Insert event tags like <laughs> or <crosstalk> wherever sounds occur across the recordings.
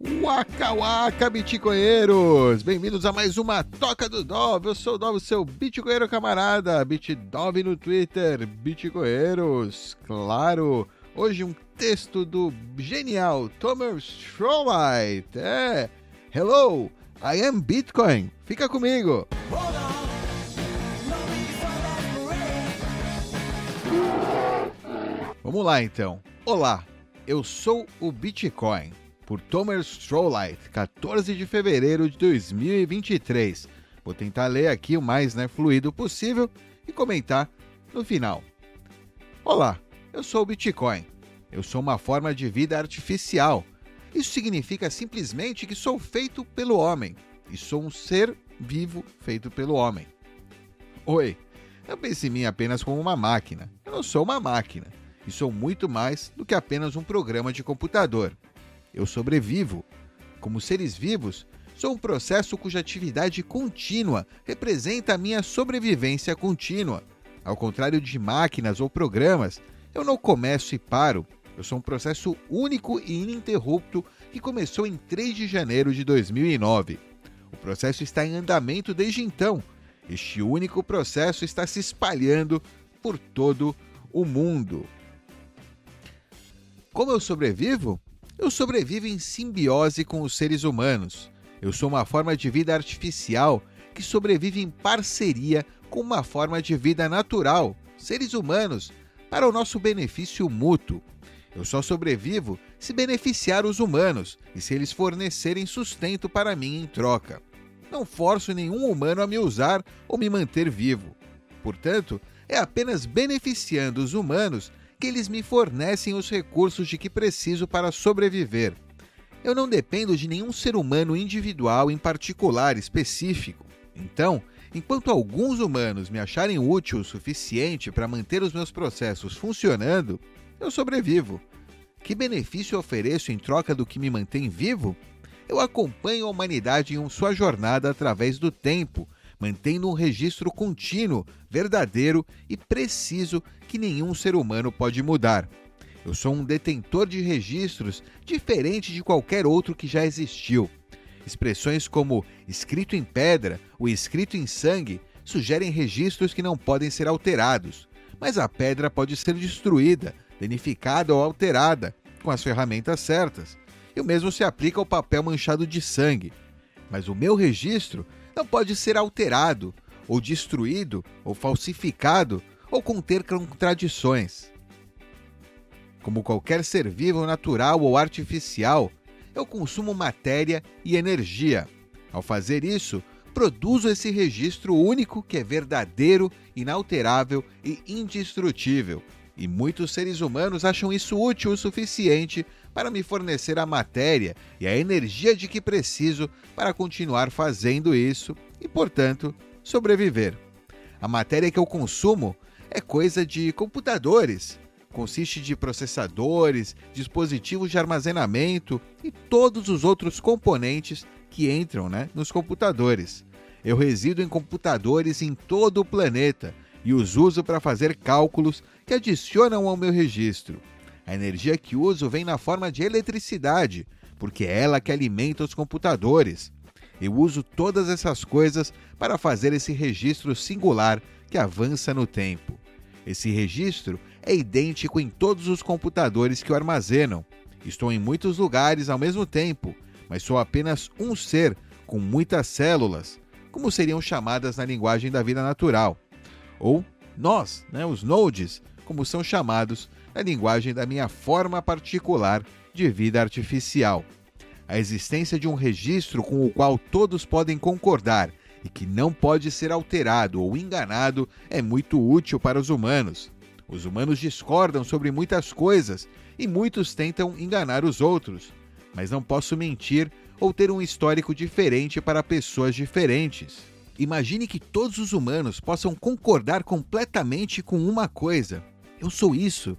Waka waka, bitcoinheiros! Bem-vindos a mais uma Toca do Dove. Eu sou o Dove, seu bitcoinheiro camarada. Bitdove no Twitter, bitcoinheiros. Claro, hoje um texto do genial Thomas Strollite. É, hello, I am Bitcoin. Fica comigo. Vamos lá então. Olá, eu sou o Bitcoin por Thomas Strollite, 14 de fevereiro de 2023. Vou tentar ler aqui o mais né, fluido possível e comentar no final. Olá, eu sou o Bitcoin. Eu sou uma forma de vida artificial. Isso significa simplesmente que sou feito pelo homem e sou um ser vivo feito pelo homem. Oi, não pense em mim apenas como uma máquina. Eu não sou uma máquina e sou muito mais do que apenas um programa de computador eu sobrevivo. Como seres vivos, sou um processo cuja atividade contínua representa a minha sobrevivência contínua. Ao contrário de máquinas ou programas, eu não começo e paro. Eu sou um processo único e ininterrupto que começou em 3 de janeiro de 2009. O processo está em andamento desde então. Este único processo está se espalhando por todo o mundo. Como eu sobrevivo? Eu sobrevivo em simbiose com os seres humanos. Eu sou uma forma de vida artificial que sobrevive em parceria com uma forma de vida natural, seres humanos, para o nosso benefício mútuo. Eu só sobrevivo se beneficiar os humanos e se eles fornecerem sustento para mim em troca. Não forço nenhum humano a me usar ou me manter vivo. Portanto, é apenas beneficiando os humanos que eles me fornecem os recursos de que preciso para sobreviver. Eu não dependo de nenhum ser humano individual em particular específico. Então, enquanto alguns humanos me acharem útil o suficiente para manter os meus processos funcionando, eu sobrevivo. Que benefício ofereço em troca do que me mantém vivo? Eu acompanho a humanidade em sua jornada através do tempo, mantendo um registro contínuo, verdadeiro e preciso que nenhum ser humano pode mudar. Eu sou um detentor de registros diferente de qualquer outro que já existiu. Expressões como escrito em pedra ou escrito em sangue sugerem registros que não podem ser alterados, mas a pedra pode ser destruída, danificada ou alterada com as ferramentas certas. E o mesmo se aplica ao papel manchado de sangue. Mas o meu registro não pode ser alterado, ou destruído, ou falsificado, ou conter contradições. Como qualquer ser vivo natural ou artificial, eu consumo matéria e energia. Ao fazer isso, produzo esse registro único que é verdadeiro, inalterável e indestrutível. E muitos seres humanos acham isso útil o suficiente para me fornecer a matéria e a energia de que preciso para continuar fazendo isso e, portanto, sobreviver. A matéria que eu consumo é coisa de computadores. Consiste de processadores, dispositivos de armazenamento e todos os outros componentes que entram né, nos computadores. Eu resido em computadores em todo o planeta e os uso para fazer cálculos que adicionam ao meu registro. A energia que uso vem na forma de eletricidade, porque é ela que alimenta os computadores. Eu uso todas essas coisas para fazer esse registro singular que avança no tempo. Esse registro é idêntico em todos os computadores que o armazenam. Estou em muitos lugares ao mesmo tempo, mas sou apenas um ser com muitas células, como seriam chamadas na linguagem da vida natural. Ou nós, né, os nodes, como são chamados na linguagem da minha forma particular de vida artificial. A existência de um registro com o qual todos podem concordar e que não pode ser alterado ou enganado é muito útil para os humanos. Os humanos discordam sobre muitas coisas e muitos tentam enganar os outros, mas não posso mentir ou ter um histórico diferente para pessoas diferentes. Imagine que todos os humanos possam concordar completamente com uma coisa. Eu sou isso,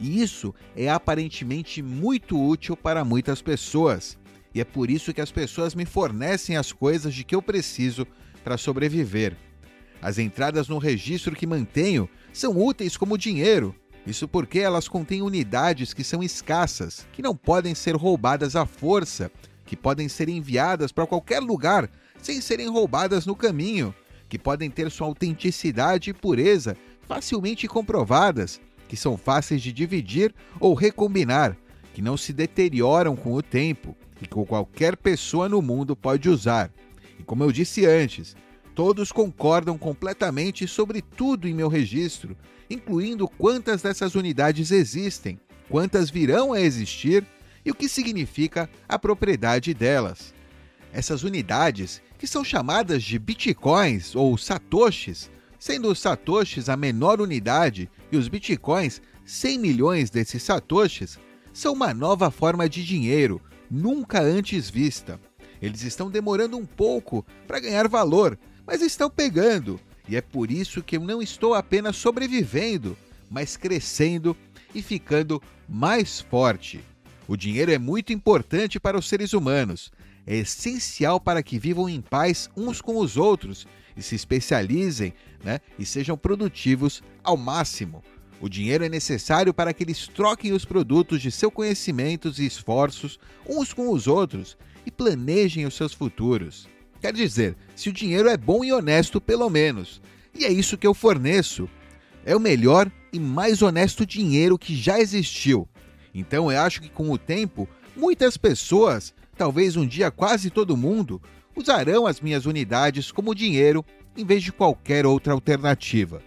e isso é aparentemente muito útil para muitas pessoas. E é por isso que as pessoas me fornecem as coisas de que eu preciso para sobreviver. As entradas no registro que mantenho são úteis como dinheiro. Isso porque elas contêm unidades que são escassas, que não podem ser roubadas à força, que podem ser enviadas para qualquer lugar sem serem roubadas no caminho, que podem ter sua autenticidade e pureza facilmente comprovadas, que são fáceis de dividir ou recombinar, que não se deterioram com o tempo e que qualquer pessoa no mundo pode usar. E como eu disse antes, todos concordam completamente sobre tudo em meu registro, incluindo quantas dessas unidades existem, quantas virão a existir e o que significa a propriedade delas. Essas unidades, que são chamadas de bitcoins ou satoshis, sendo os satoshis a menor unidade e os bitcoins 100 milhões desses satoshis, são uma nova forma de dinheiro, nunca antes vista. Eles estão demorando um pouco para ganhar valor, mas estão pegando, e é por isso que eu não estou apenas sobrevivendo, mas crescendo e ficando mais forte. O dinheiro é muito importante para os seres humanos. É essencial para que vivam em paz uns com os outros e se especializem né, e sejam produtivos ao máximo. O dinheiro é necessário para que eles troquem os produtos de seus conhecimentos e esforços uns com os outros e planejem os seus futuros. Quer dizer, se o dinheiro é bom e honesto, pelo menos. E é isso que eu forneço. É o melhor e mais honesto dinheiro que já existiu. Então eu acho que com o tempo, muitas pessoas, talvez um dia quase todo mundo, usarão as minhas unidades como dinheiro em vez de qualquer outra alternativa.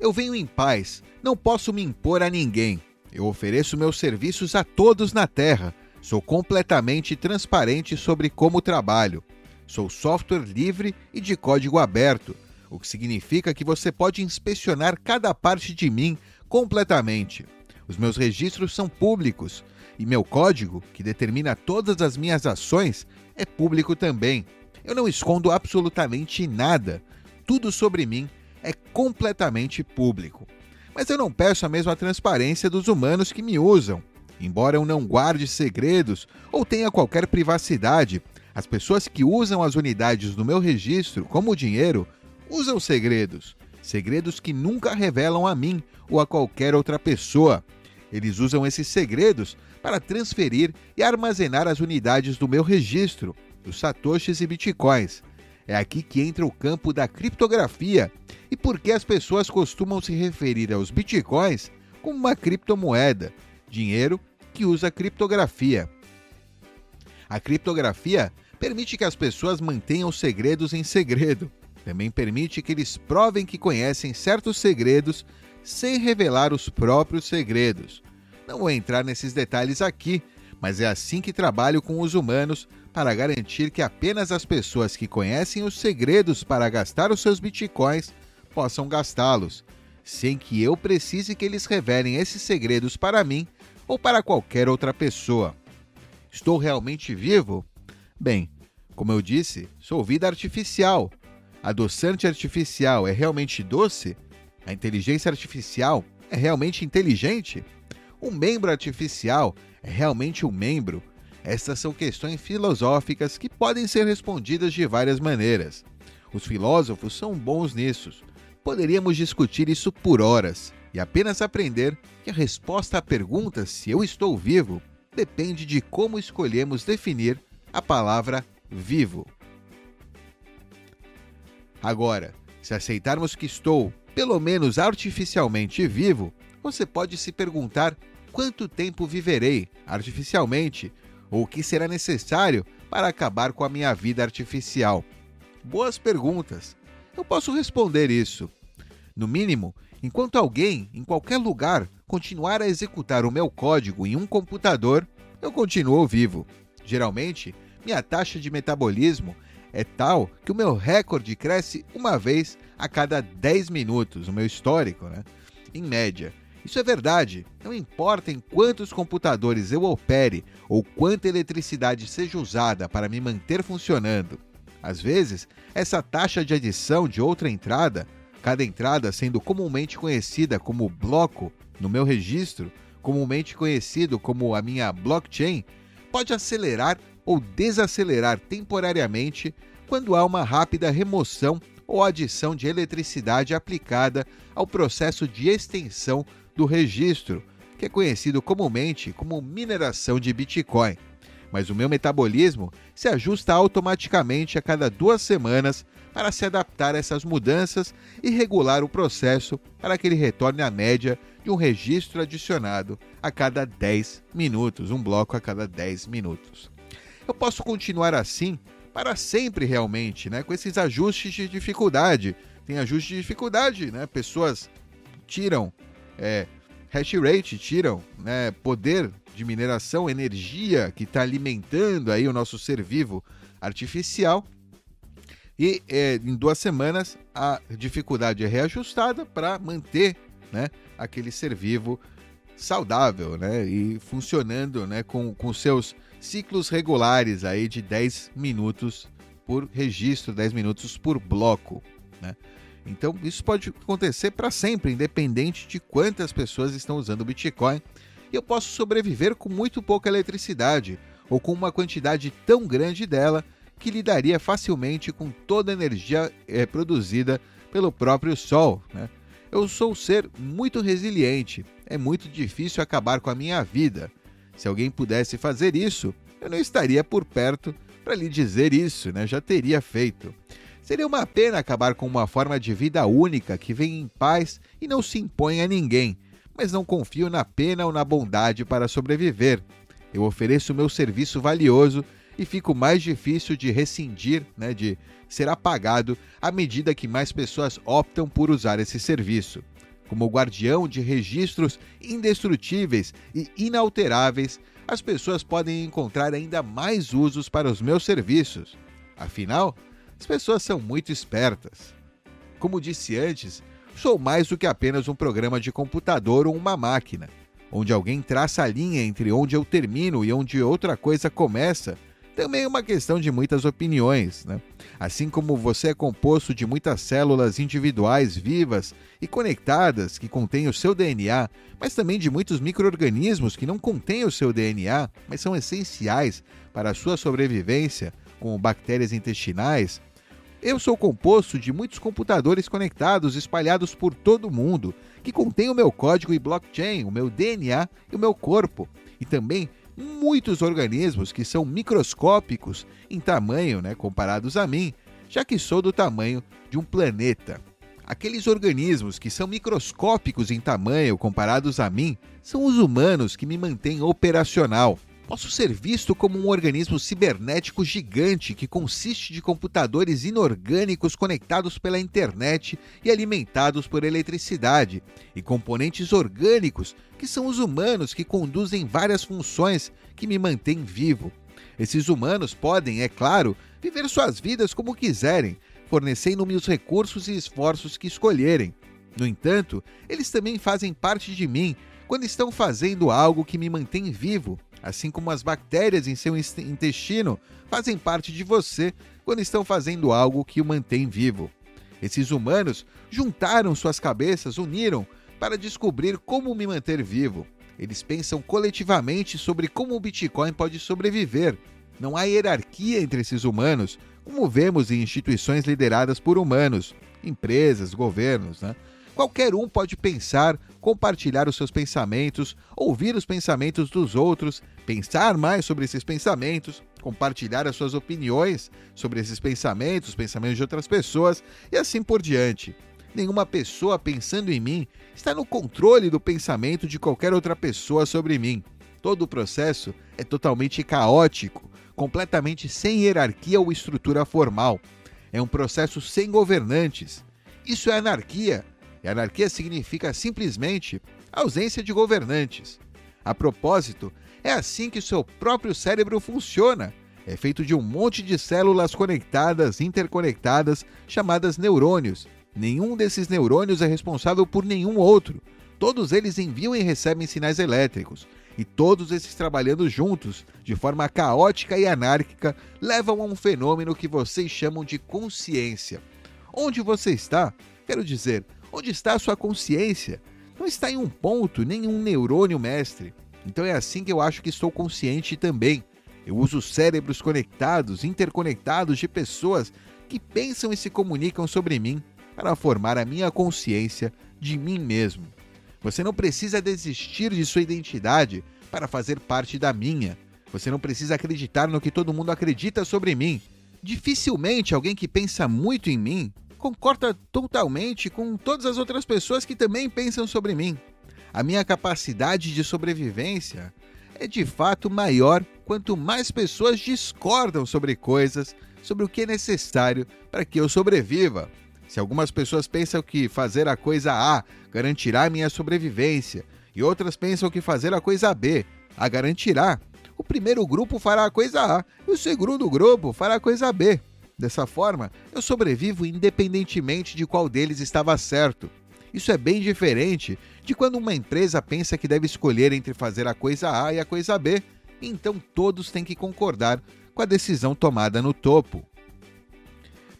Eu venho em paz, não posso me impor a ninguém. Eu ofereço meus serviços a todos na Terra. Sou completamente transparente sobre como trabalho. Sou software livre e de código aberto, o que significa que você pode inspecionar cada parte de mim completamente. Os meus registros são públicos e meu código, que determina todas as minhas ações, é público também. Eu não escondo absolutamente nada. Tudo sobre mim é completamente público. Mas eu não peço a mesma transparência dos humanos que me usam. Embora eu não guarde segredos ou tenha qualquer privacidade, as pessoas que usam as unidades do meu registro como dinheiro usam segredos. Segredos que nunca revelam a mim ou a qualquer outra pessoa. Eles usam esses segredos para transferir e armazenar as unidades do meu registro, os satoshis e bitcoins. É aqui que entra o campo da criptografia e por que as pessoas costumam se referir aos bitcoins como uma criptomoeda, dinheiro que usa criptografia. A criptografia permite que as pessoas mantenham segredos em segredo. Também permite que eles provem que conhecem certos segredos sem revelar os próprios segredos. Não vou entrar nesses detalhes aqui, mas é assim que trabalho com os humanos para garantir que apenas as pessoas que conhecem os segredos para gastar os seus bitcoins possam gastá-los, sem que eu precise que eles revelem esses segredos para mim ou para qualquer outra pessoa. Estou realmente vivo? Bem, como eu disse, sou vida artificial. Adoçante artificial é realmente doce? A inteligência artificial é realmente inteligente? O membro artificial é realmente um membro? Estas são questões filosóficas que podem ser respondidas de várias maneiras. Os filósofos são bons nisso. Poderíamos discutir isso por horas e apenas aprender que a resposta à pergunta se eu estou vivo depende de como escolhemos definir a palavra vivo. Agora, se aceitarmos que estou, pelo menos artificialmente, vivo, você pode se perguntar quanto tempo viverei artificialmente ou o que será necessário para acabar com a minha vida artificial. Boas perguntas. Eu posso responder isso. No mínimo, enquanto alguém, em qualquer lugar, continuar a executar o meu código em um computador, eu continuo vivo. Geralmente, minha taxa de metabolismo é tal que o meu recorde cresce uma vez a cada 10 minutos, o meu histórico, né? Em média. Isso é verdade. Não importa em quantos computadores eu opere ou quanta eletricidade seja usada para me manter funcionando. Às vezes, essa taxa de adição de outra entrada, cada entrada sendo comumente conhecida como bloco no meu registro, comumente conhecido como a minha blockchain, pode acelerar ou desacelerar temporariamente quando há uma rápida remoção ou adição de eletricidade aplicada ao processo de extensão do registro, que é conhecido comumente como mineração de Bitcoin. mas o meu metabolismo se ajusta automaticamente a cada duas semanas para se adaptar a essas mudanças e regular o processo para que ele retorne à média de um registro adicionado a cada 10 minutos, um bloco a cada 10 minutos. Eu posso continuar assim para sempre realmente, né, com esses ajustes de dificuldade. Tem ajuste de dificuldade, né? Pessoas tiram é, hash rate, tiram né, poder de mineração, energia que está alimentando aí o nosso ser vivo artificial. E é, em duas semanas a dificuldade é reajustada para manter né, aquele ser vivo saudável né, e funcionando né, com, com seus ciclos regulares aí de 10 minutos por registro, 10 minutos por bloco. Né? Então isso pode acontecer para sempre, independente de quantas pessoas estão usando o Bitcoin. E eu posso sobreviver com muito pouca eletricidade ou com uma quantidade tão grande dela que lidaria facilmente com toda a energia é, produzida pelo próprio Sol. Né? Eu sou um ser muito resiliente, é muito difícil acabar com a minha vida. Se alguém pudesse fazer isso, eu não estaria por perto para lhe dizer isso, né? já teria feito. Seria uma pena acabar com uma forma de vida única que vem em paz e não se impõe a ninguém, mas não confio na pena ou na bondade para sobreviver. Eu ofereço meu serviço valioso e fico mais difícil de rescindir, né, de ser apagado à medida que mais pessoas optam por usar esse serviço. Como guardião de registros indestrutíveis e inalteráveis, as pessoas podem encontrar ainda mais usos para os meus serviços. Afinal, as pessoas são muito espertas. Como disse antes, sou mais do que apenas um programa de computador ou uma máquina, onde alguém traça a linha entre onde eu termino e onde outra coisa começa. Também é uma questão de muitas opiniões. Né? Assim como você é composto de muitas células individuais vivas e conectadas que contêm o seu DNA, mas também de muitos micro-organismos que não contêm o seu DNA, mas são essenciais para a sua sobrevivência, como bactérias intestinais, eu sou composto de muitos computadores conectados espalhados por todo o mundo, que contêm o meu código e blockchain, o meu DNA e o meu corpo, e também muitos organismos que são microscópicos em tamanho, né, comparados a mim, já que sou do tamanho de um planeta. Aqueles organismos que são microscópicos em tamanho comparados a mim são os humanos que me mantêm operacional. Posso ser visto como um organismo cibernético gigante que consiste de computadores inorgânicos conectados pela internet e alimentados por eletricidade, e componentes orgânicos, que são os humanos que conduzem várias funções que me mantêm vivo. Esses humanos podem, é claro, viver suas vidas como quiserem, fornecendo-me os recursos e esforços que escolherem. No entanto, eles também fazem parte de mim quando estão fazendo algo que me mantém vivo assim como as bactérias em seu intestino fazem parte de você quando estão fazendo algo que o mantém vivo. Esses humanos juntaram suas cabeças, uniram para descobrir como me manter vivo. Eles pensam coletivamente sobre como o Bitcoin pode sobreviver. Não há hierarquia entre esses humanos, como vemos em instituições lideradas por humanos, empresas, governos. Né? Qualquer um pode pensar, compartilhar os seus pensamentos, ouvir os pensamentos dos outros, pensar mais sobre esses pensamentos, compartilhar as suas opiniões sobre esses pensamentos, os pensamentos de outras pessoas e assim por diante. Nenhuma pessoa pensando em mim está no controle do pensamento de qualquer outra pessoa sobre mim. Todo o processo é totalmente caótico, completamente sem hierarquia ou estrutura formal. É um processo sem governantes. Isso é anarquia e anarquia significa simplesmente ausência de governantes. A propósito, é assim que seu próprio cérebro funciona. É feito de um monte de células conectadas, interconectadas, chamadas neurônios. Nenhum desses neurônios é responsável por nenhum outro. Todos eles enviam e recebem sinais elétricos. E todos esses trabalhando juntos, de forma caótica e anárquica, levam a um fenômeno que vocês chamam de consciência. Onde você está? Quero dizer, Onde está a sua consciência? Não está em um ponto, nem em um neurônio mestre. Então é assim que eu acho que estou consciente também. Eu uso cérebros conectados, interconectados de pessoas que pensam e se comunicam sobre mim para formar a minha consciência de mim mesmo. Você não precisa desistir de sua identidade para fazer parte da minha. Você não precisa acreditar no que todo mundo acredita sobre mim. Dificilmente alguém que pensa muito em mim concorda totalmente com todas as outras pessoas que também pensam sobre mim. A minha capacidade de sobrevivência é de fato maior quanto mais pessoas discordam sobre coisas, sobre o que é necessário para que eu sobreviva. Se algumas pessoas pensam que fazer a coisa A garantirá minha sobrevivência e outras pensam que fazer a coisa B a garantirá, o primeiro grupo fará a coisa A e o segundo grupo fará a coisa B. Dessa forma, eu sobrevivo independentemente de qual deles estava certo. Isso é bem diferente de quando uma empresa pensa que deve escolher entre fazer a coisa A e a coisa B, então todos têm que concordar com a decisão tomada no topo.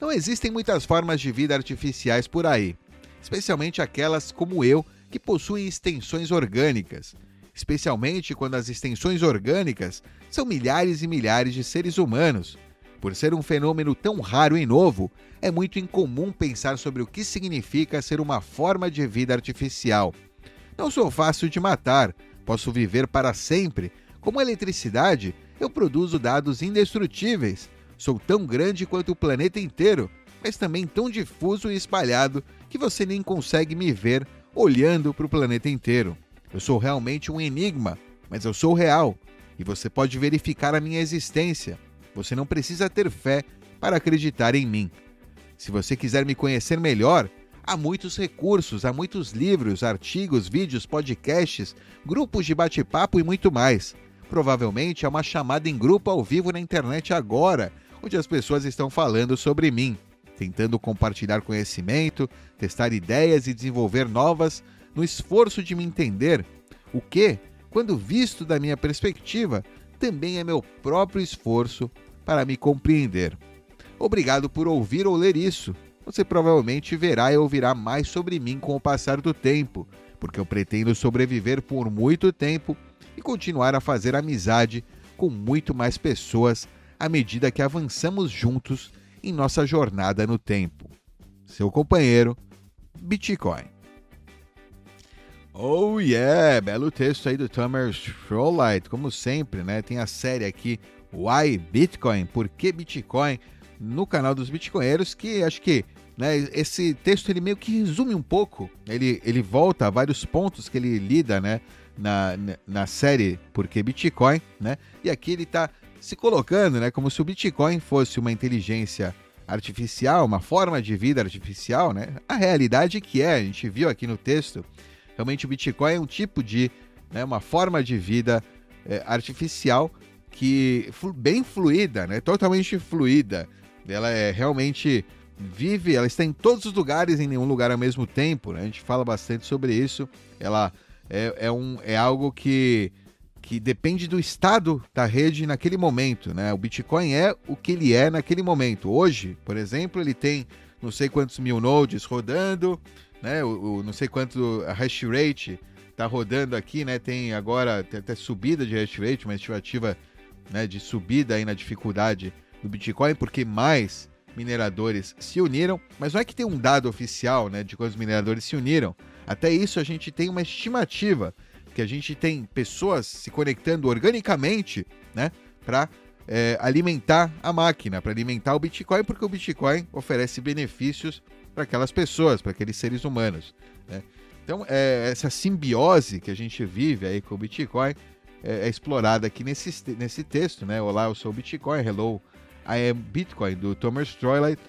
Não existem muitas formas de vida artificiais por aí, especialmente aquelas como eu que possuem extensões orgânicas, especialmente quando as extensões orgânicas são milhares e milhares de seres humanos por ser um fenômeno tão raro e novo, é muito incomum pensar sobre o que significa ser uma forma de vida artificial. Não sou fácil de matar, posso viver para sempre. Como eletricidade, eu produzo dados indestrutíveis. Sou tão grande quanto o planeta inteiro, mas também tão difuso e espalhado que você nem consegue me ver olhando para o planeta inteiro. Eu sou realmente um enigma, mas eu sou real e você pode verificar a minha existência. Você não precisa ter fé para acreditar em mim. Se você quiser me conhecer melhor, há muitos recursos, há muitos livros, artigos, vídeos, podcasts, grupos de bate-papo e muito mais. Provavelmente há uma chamada em grupo ao vivo na internet agora, onde as pessoas estão falando sobre mim, tentando compartilhar conhecimento, testar ideias e desenvolver novas no esforço de me entender, o que, quando visto da minha perspectiva, também é meu próprio esforço para me compreender. Obrigado por ouvir ou ler isso. Você provavelmente verá e ouvirá mais sobre mim com o passar do tempo, porque eu pretendo sobreviver por muito tempo e continuar a fazer amizade com muito mais pessoas à medida que avançamos juntos em nossa jornada no tempo. Seu companheiro, Bitcoin. Oh yeah, belo texto aí do Thomas Schrollight, como sempre, né? Tem a série aqui Why Bitcoin? Por que Bitcoin? No canal dos Bitcoinheiros, que acho que né, esse texto ele meio que resume um pouco, ele, ele volta a vários pontos que ele lida né, na, na série Por que Bitcoin, né? E aqui ele está se colocando né, como se o Bitcoin fosse uma inteligência artificial, uma forma de vida artificial, né? A realidade que é, a gente viu aqui no texto, realmente o Bitcoin é um tipo de, né, uma forma de vida é, artificial que bem fluida, né? Totalmente fluida. Ela é realmente vive, ela está em todos os lugares em nenhum lugar ao mesmo tempo, né? A gente fala bastante sobre isso. Ela é, é, um, é algo que, que depende do estado da rede naquele momento, né? O Bitcoin é o que ele é naquele momento. Hoje, por exemplo, ele tem não sei quantos mil nodes rodando, né? O, o não sei quanto a hash rate está rodando aqui, né? Tem agora tem até subida de hash rate, uma estimativa né, de subida aí na dificuldade do Bitcoin, porque mais mineradores se uniram, mas não é que tem um dado oficial né, de quantos mineradores se uniram. Até isso a gente tem uma estimativa, que a gente tem pessoas se conectando organicamente né, para é, alimentar a máquina, para alimentar o Bitcoin, porque o Bitcoin oferece benefícios para aquelas pessoas, para aqueles seres humanos. Né? Então, é, essa simbiose que a gente vive aí com o Bitcoin é, é explorada aqui nesse, nesse texto, né? Olá, eu sou o Bitcoin, hello, I am Bitcoin, do Thomas Troilight.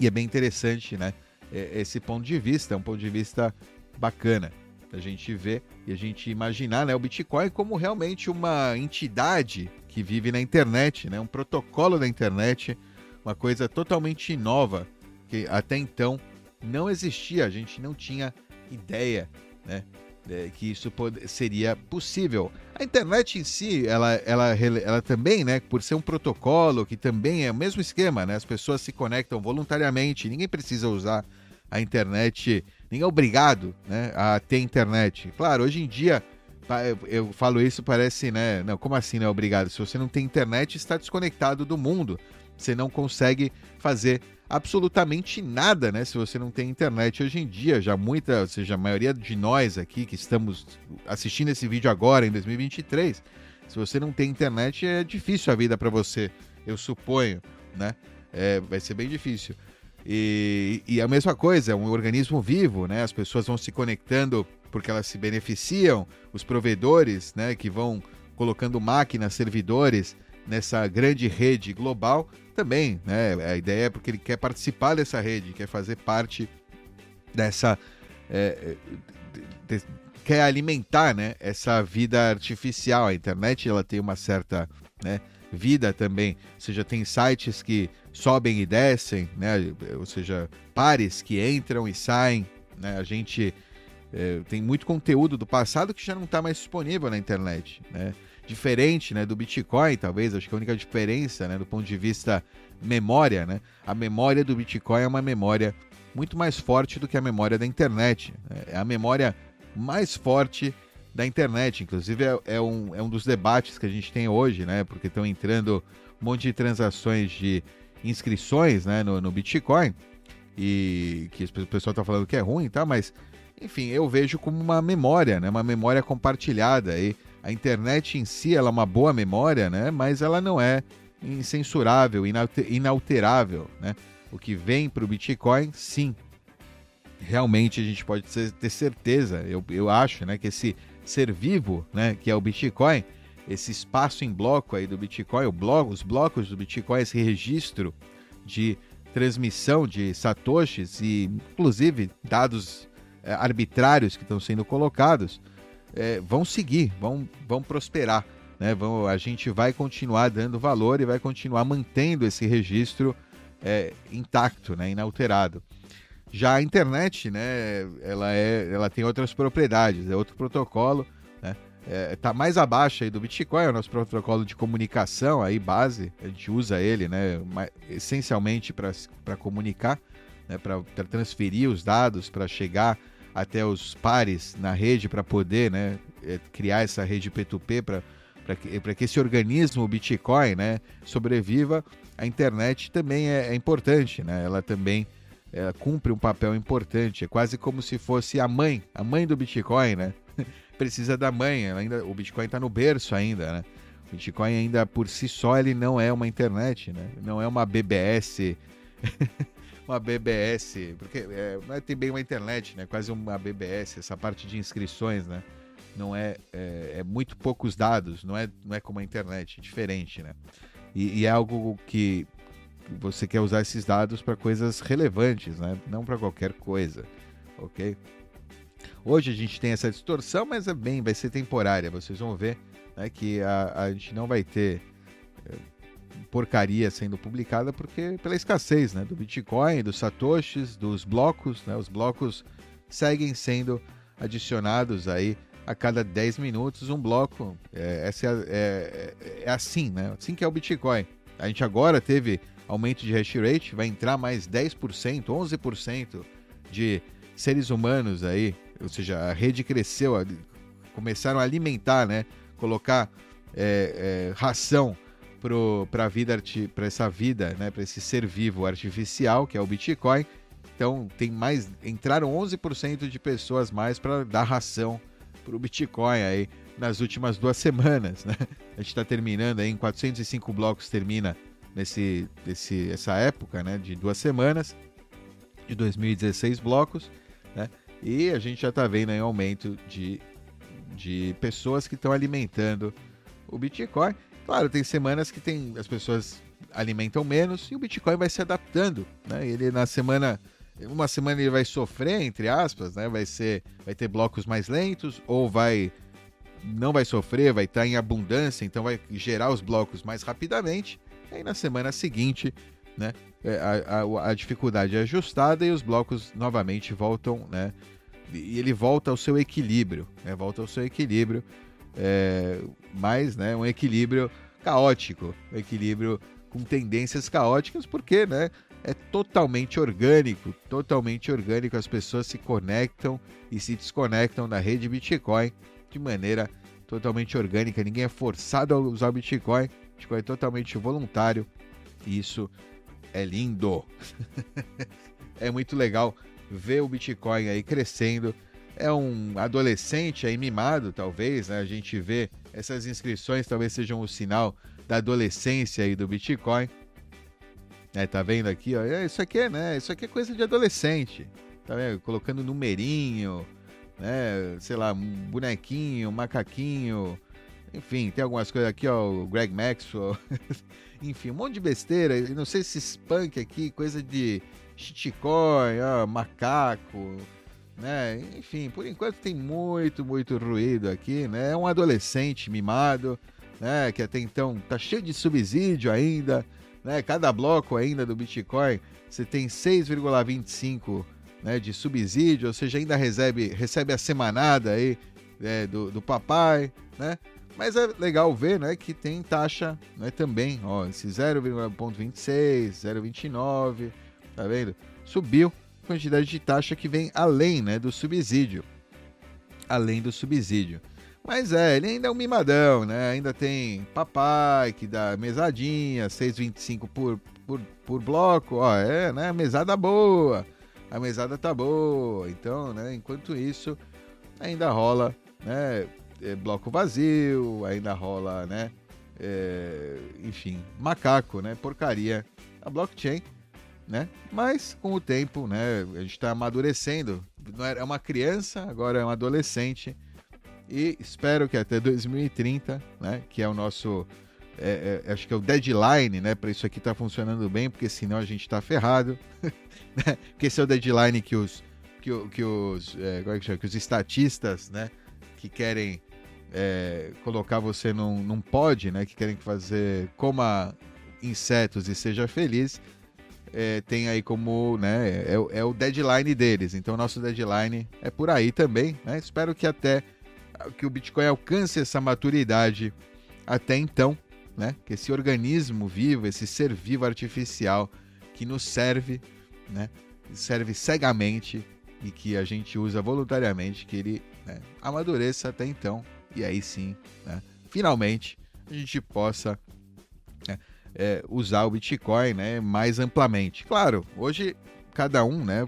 E é bem interessante, né? É, esse ponto de vista, é um ponto de vista bacana a gente ver e a gente imaginar né, o Bitcoin como realmente uma entidade que vive na internet, né, um protocolo da internet, uma coisa totalmente nova que até então não existia, a gente não tinha ideia né, é, que isso pode, seria possível. A internet em si, ela, ela, ela também, né, por ser um protocolo que também é o mesmo esquema, né, as pessoas se conectam voluntariamente, ninguém precisa usar a internet, ninguém é obrigado né, a ter internet. Claro, hoje em dia, eu falo isso, parece, né, não, como assim não é obrigado? Se você não tem internet, está desconectado do mundo, você não consegue fazer absolutamente nada, né? Se você não tem internet hoje em dia, já muita, ou seja, a maioria de nós aqui que estamos assistindo esse vídeo agora em 2023, Se você não tem internet, é difícil a vida para você, eu suponho, né? É, vai ser bem difícil. E, e a mesma coisa, é um organismo vivo, né? As pessoas vão se conectando porque elas se beneficiam, os provedores, né, que vão colocando máquinas, servidores nessa grande rede global, também, né? A ideia é porque ele quer participar dessa rede, quer fazer parte dessa. É, de, de, quer alimentar né, essa vida artificial. A internet ela tem uma certa né, vida também. Ou seja, tem sites que sobem e descem, né? ou seja, pares que entram e saem. Né? A gente é, tem muito conteúdo do passado que já não está mais disponível na internet. Né? Diferente né, do Bitcoin, talvez, acho que a única diferença né, do ponto de vista memória, né? a memória do Bitcoin é uma memória muito mais forte do que a memória da internet. Né? É a memória mais forte da internet. Inclusive, é, é, um, é um dos debates que a gente tem hoje, né? Porque estão entrando um monte de transações de inscrições né, no, no Bitcoin. E que o pessoal está falando que é ruim, tá? Mas, enfim, eu vejo como uma memória, né? Uma memória compartilhada. E a internet em si ela é uma boa memória, né? Mas ela não é incensurável, inalterável, né? O que vem para o Bitcoin, sim, realmente a gente pode ter certeza, eu, eu acho, né, que esse ser vivo, né, que é o Bitcoin, esse espaço em bloco aí do Bitcoin, o bloco, os blocos do Bitcoin, esse registro de transmissão de satoshis e inclusive dados é, arbitrários que estão sendo colocados, é, vão seguir, vão, vão prosperar. Né? Vão, a gente vai continuar dando valor e vai continuar mantendo esse registro é, intacto, né? inalterado. Já a internet, né, ela, é, ela tem outras propriedades, é outro protocolo, né? É, tá mais abaixo aí do Bitcoin, é o nosso protocolo de comunicação aí base, a gente usa ele, né, essencialmente para comunicar, né, para transferir os dados, para chegar até os pares na rede para poder, né, é, criar essa rede P2P para para que, que esse organismo, o Bitcoin, né, sobreviva, a internet também é, é importante, né? Ela também ela cumpre um papel importante. É quase como se fosse a mãe, a mãe do Bitcoin, né? <laughs> Precisa da mãe. ainda, o Bitcoin está no berço ainda, né? O Bitcoin ainda por si só ele não é uma internet, né? Não é uma BBS, <laughs> uma BBS, porque é, tem bem uma internet, né? Quase uma BBS. Essa parte de inscrições, né? Não é, é, é muito poucos dados. Não é, não é como a internet, é diferente, né? E, e é algo que você quer usar esses dados para coisas relevantes, né? não para qualquer coisa, ok? Hoje a gente tem essa distorção, mas é bem, vai ser temporária. Vocês vão ver né, que a, a gente não vai ter é, porcaria sendo publicada porque pela escassez né, do Bitcoin, dos satoshis, dos blocos, né, os blocos seguem sendo adicionados aí a cada 10 minutos um bloco. É, essa é, é, é, assim, né? Assim que é o Bitcoin. A gente agora teve aumento de hash rate, vai entrar mais 10%, 11% de seres humanos aí, ou seja, a rede cresceu, começaram a alimentar, né? Colocar é, é, ração para vida para essa vida, né? Para esse ser vivo artificial que é o Bitcoin. Então tem mais, entraram 11% de pessoas mais para dar ração para o Bitcoin aí nas últimas duas semanas, né? A gente está terminando aí em 405 blocos termina nesse, nesse, essa época, né, de duas semanas, de 2016 blocos, né, e a gente já está vendo aí um aumento de, de pessoas que estão alimentando o Bitcoin. Claro, tem semanas que tem as pessoas alimentam menos e o Bitcoin vai se adaptando, né? Ele na semana uma semana ele vai sofrer entre aspas, né? Vai ser vai ter blocos mais lentos ou vai não vai sofrer, vai estar em abundância, então vai gerar os blocos mais rapidamente. E aí na semana seguinte, né, é, a, a, a, dificuldade é ajustada e os blocos novamente voltam, né, e ele volta ao seu equilíbrio, né, volta ao seu equilíbrio, é, mas, né, um equilíbrio caótico, um equilíbrio com tendências caóticas, porque, né, é totalmente orgânico, totalmente orgânico, as pessoas se conectam e se desconectam da rede Bitcoin de maneira totalmente orgânica, ninguém é forçado a usar o Bitcoin, Bitcoin é totalmente voluntário. E isso é lindo. <laughs> é muito legal ver o Bitcoin aí crescendo é um adolescente aí mimado, talvez, né? A gente vê essas inscrições talvez sejam o sinal da adolescência aí do Bitcoin. É, tá vendo aqui, ó? É, isso aqui é, né? Isso aqui é coisa de adolescente. Tá vendo? Colocando numerinho, né? Sei lá, bonequinho, macaquinho. Enfim, tem algumas coisas aqui, ó. O Greg Maxwell. <laughs> Enfim, um monte de besteira. Não sei se spunk aqui, coisa de shitcoin, ó, macaco, né? Enfim, por enquanto tem muito, muito ruído aqui, né? É um adolescente mimado, né? Que até então tá cheio de subsídio ainda né? Cada bloco ainda do Bitcoin, você tem 6,25 né, de subsídio, ou seja, ainda recebe, recebe a semanada aí é, do, do papai, né? Mas é legal ver, né, que tem taxa, né, também, ó, esse 0,26, 0,29, tá vendo? Subiu quantidade de taxa que vem além, né, do subsídio. Além do subsídio. Mas é, ele ainda é um mimadão, né? Ainda tem papai que dá mesadinha, 6,25 por, por, por bloco. Ó, é, né? Mesada boa. A mesada tá boa. Então, né? Enquanto isso, ainda rola, né? É, bloco vazio, ainda rola, né? É, enfim, macaco, né? Porcaria. A blockchain, né? Mas com o tempo, né? A gente está amadurecendo. Não é uma criança, agora é um adolescente e espero que até 2030, né, que é o nosso, é, é, acho que é o deadline, né, para isso aqui estar tá funcionando bem, porque senão a gente está ferrado, <laughs> né? Porque esse é o deadline que os, que, que os, é, é que, chama? que os estatistas, né, que querem é, colocar você num, num pod, né, que querem fazer coma insetos e seja feliz, é, tem aí como, né, é, é, o deadline deles. Então, nosso deadline é por aí também, né? Espero que até que o Bitcoin alcance essa maturidade até então, né? Que esse organismo vivo, esse ser vivo artificial que nos serve, né? Serve cegamente e que a gente usa voluntariamente, que ele né, amadureça até então e aí sim, né, finalmente a gente possa é, usar o Bitcoin né, mais amplamente. Claro, hoje cada um né,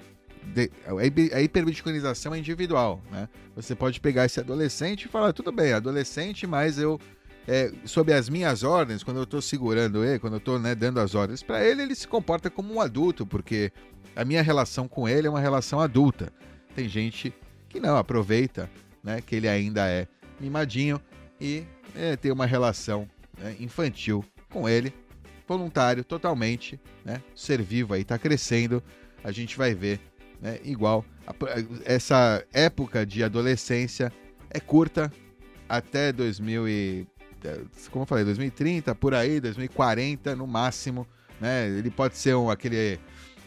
a hiperbitcoinização é individual, né? Você pode pegar esse adolescente e falar, tudo bem, adolescente, mas eu, é, sob as minhas ordens, quando eu estou segurando ele, quando eu estou né, dando as ordens para ele, ele se comporta como um adulto, porque a minha relação com ele é uma relação adulta. Tem gente que não aproveita, né, que ele ainda é mimadinho e é, tem uma relação né, infantil com ele, voluntário totalmente, né? Ser vivo aí está crescendo, a gente vai ver né? Igual. Essa época de adolescência é curta até 2000 e, é, como eu falei, 2030, por aí, 2040 no máximo, né? Ele pode ser um, aquele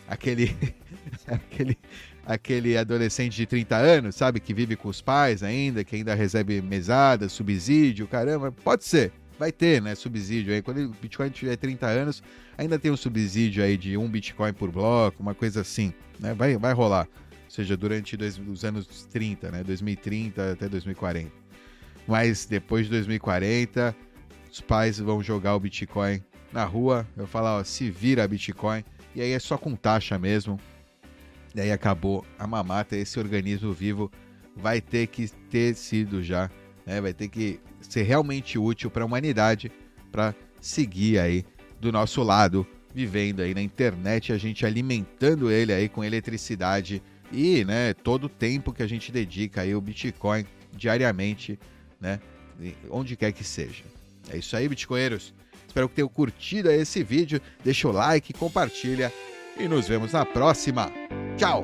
aquele <laughs> aquele aquele adolescente de 30 anos, sabe, que vive com os pais ainda, que ainda recebe mesada, subsídio, caramba, pode ser. Vai ter, né, subsídio aí. Quando o Bitcoin tiver 30 anos, ainda tem um subsídio aí de um Bitcoin por bloco, uma coisa assim, né? Vai, vai rolar. Ou seja, durante dois, os anos 30, né? 2030 até 2040. Mas depois de 2040, os pais vão jogar o Bitcoin na rua. Eu falar, ó, se vira Bitcoin. E aí é só com taxa mesmo. E aí acabou a mamata. Esse organismo vivo vai ter que ter sido já, né? Vai ter que ser realmente útil para a humanidade para seguir aí do nosso lado, vivendo aí na internet, a gente alimentando ele aí com eletricidade e, né, todo o tempo que a gente dedica aí o Bitcoin diariamente, né, onde quer que seja. É isso aí, bitcoinheiros. Espero que tenham curtido esse vídeo. Deixa o like, compartilha e nos vemos na próxima. Tchau!